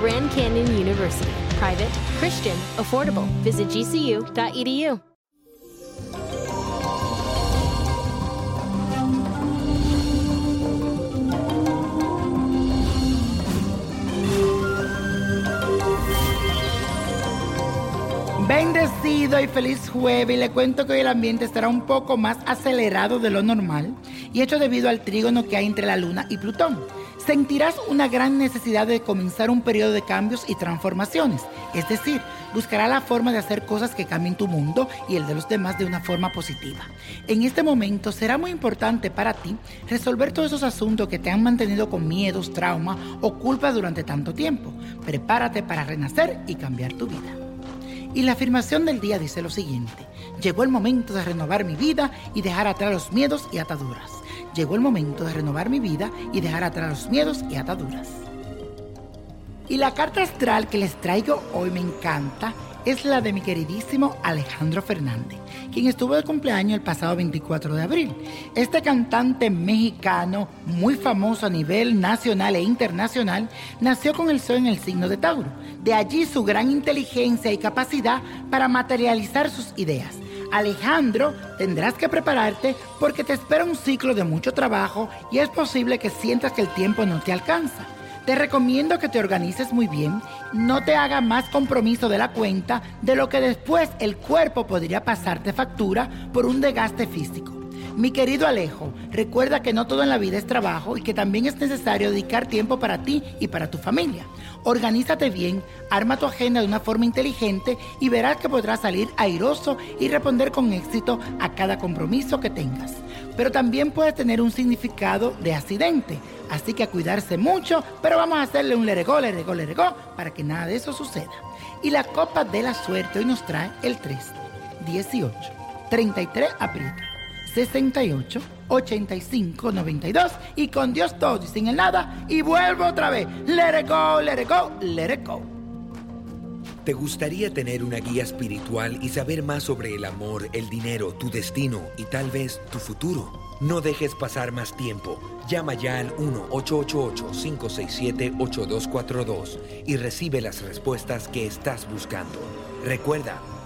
Grand Canyon University. Private, Christian, affordable. Visit gcu.edu. Bendecido y feliz jueves y le cuento que hoy el ambiente estará un poco más acelerado de lo normal y esto debido al trígono que hay entre la luna y Plutón. Sentirás una gran necesidad de comenzar un periodo de cambios y transformaciones, es decir, buscará la forma de hacer cosas que cambien tu mundo y el de los demás de una forma positiva. En este momento será muy importante para ti resolver todos esos asuntos que te han mantenido con miedos, trauma o culpa durante tanto tiempo. Prepárate para renacer y cambiar tu vida. Y la afirmación del día dice lo siguiente, llegó el momento de renovar mi vida y dejar atrás los miedos y ataduras. Llegó el momento de renovar mi vida y dejar atrás los miedos y ataduras. Y la carta astral que les traigo hoy me encanta es la de mi queridísimo Alejandro Fernández, quien estuvo de cumpleaños el pasado 24 de abril. Este cantante mexicano, muy famoso a nivel nacional e internacional, nació con el sol en el signo de Tauro. De allí su gran inteligencia y capacidad para materializar sus ideas. Alejandro, tendrás que prepararte porque te espera un ciclo de mucho trabajo y es posible que sientas que el tiempo no te alcanza. Te recomiendo que te organices muy bien, no te haga más compromiso de la cuenta de lo que después el cuerpo podría pasarte factura por un desgaste físico. Mi querido Alejo, recuerda que no todo en la vida es trabajo y que también es necesario dedicar tiempo para ti y para tu familia. Organízate bien, arma tu agenda de una forma inteligente y verás que podrás salir airoso y responder con éxito a cada compromiso que tengas. Pero también puede tener un significado de accidente, así que a cuidarse mucho, pero vamos a hacerle un leregó, leregó, leregó para que nada de eso suceda. Y la copa de la suerte hoy nos trae el 3, 18, 33 aprieta. 68 85 92 y con Dios todo y sin el nada y vuelvo otra vez. Let it go, let it go, let it go. ¿Te gustaría tener una guía espiritual y saber más sobre el amor, el dinero, tu destino y tal vez tu futuro? No dejes pasar más tiempo. Llama ya al 1-888-567-8242 y recibe las respuestas que estás buscando. Recuerda,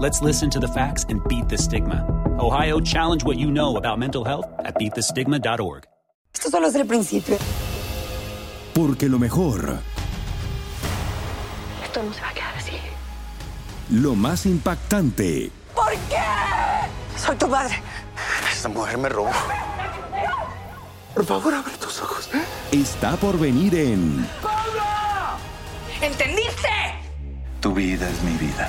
Let's listen to the facts and beat the stigma. Ohio, challenge what you know about mental health at beatthestigma.org. Esto solo es el principio. Porque lo mejor, Esto no se va a quedar así. lo más impactante, ¿Por qué? Soy tu madre. Esta mujer me robó. Por favor, abre tus ojos. está por venir en ¿Entendiste? Tu vida es mi vida.